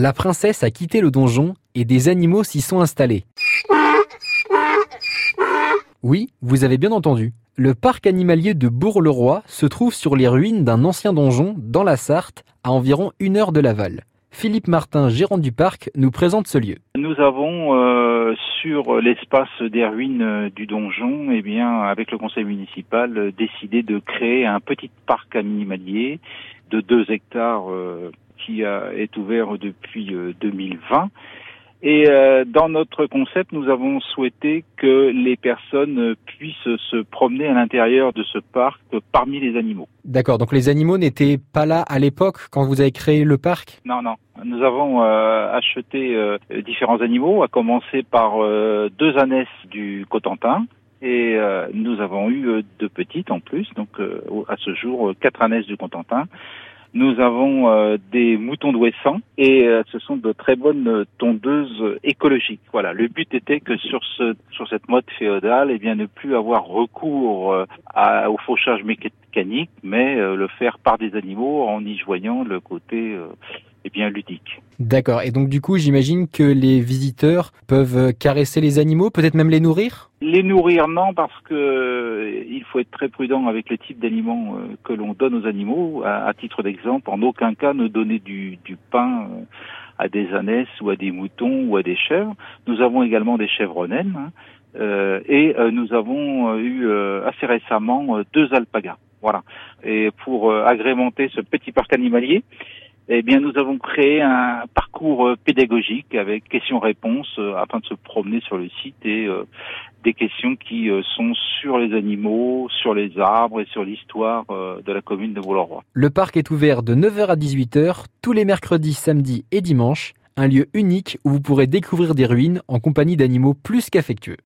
La princesse a quitté le donjon et des animaux s'y sont installés. Oui, vous avez bien entendu. Le parc animalier de Bourg-le-Roi se trouve sur les ruines d'un ancien donjon dans la Sarthe, à environ une heure de Laval. Philippe Martin, gérant du parc, nous présente ce lieu. Nous avons euh, sur l'espace des ruines euh, du donjon, eh bien, avec le conseil municipal, euh, décidé de créer un petit parc animalier de 2 hectares qui est ouvert depuis 2020 et euh, dans notre concept, nous avons souhaité que les personnes puissent se promener à l'intérieur de ce parc parmi les animaux. D'accord, donc les animaux n'étaient pas là à l'époque quand vous avez créé le parc? Non, non. Nous avons euh, acheté euh, différents animaux, à commencer par deux ânesses du Cotentin. Et nous avons eu deux petites en plus, donc à ce jour quatre ânesses du Cotentin nous avons euh, des moutons d'Ouessant et euh, ce sont de très bonnes tondeuses écologiques. Voilà, le but était que sur ce sur cette mode féodale, eh bien ne plus avoir recours euh, à, au fauchage mécanique, mais le faire par des animaux en y joignant le côté bien ludique. D'accord. Et donc du coup, j'imagine que les visiteurs peuvent caresser les animaux, peut-être même les nourrir? Les nourrir non, parce que euh, il faut être très prudent avec le type d'aliments euh, que l'on donne aux animaux. À, titre d'exemple, en aucun cas ne donner du, pain euh, à des ânesses ou à des moutons ou à des chèvres. Nous avons également des chèvres naines hein, et nous avons eu assez récemment deux alpagas. Voilà. Et pour agrémenter ce petit parc animalier, eh bien, nous avons créé un parcours euh, pédagogique avec questions-réponses euh, afin de se promener sur le site et euh, des questions qui sont sur les animaux, sur les arbres et sur l'histoire de la commune de Boulorrois. Le parc est ouvert de 9h à 18h tous les mercredis, samedis et dimanches, un lieu unique où vous pourrez découvrir des ruines en compagnie d'animaux plus qu'affectueux.